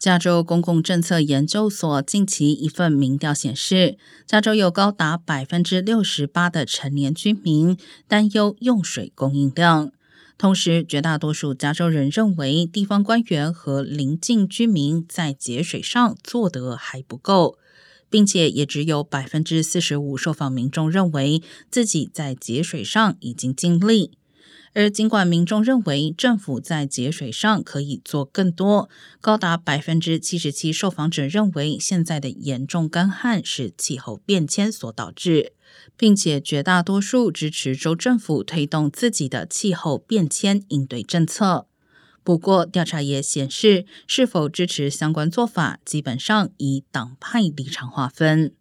加州公共政策研究所近期一份民调显示，加州有高达百分之六十八的成年居民担忧用水供应量。同时，绝大多数加州人认为地方官员和邻近居民在节水上做得还不够，并且也只有百分之四十五受访民众认为自己在节水上已经尽力。而尽管民众认为政府在节水上可以做更多，高达百分之七十七受访者认为现在的严重干旱是气候变迁所导致，并且绝大多数支持州政府推动自己的气候变迁应对政策。不过，调查也显示，是否支持相关做法，基本上以党派立场划分。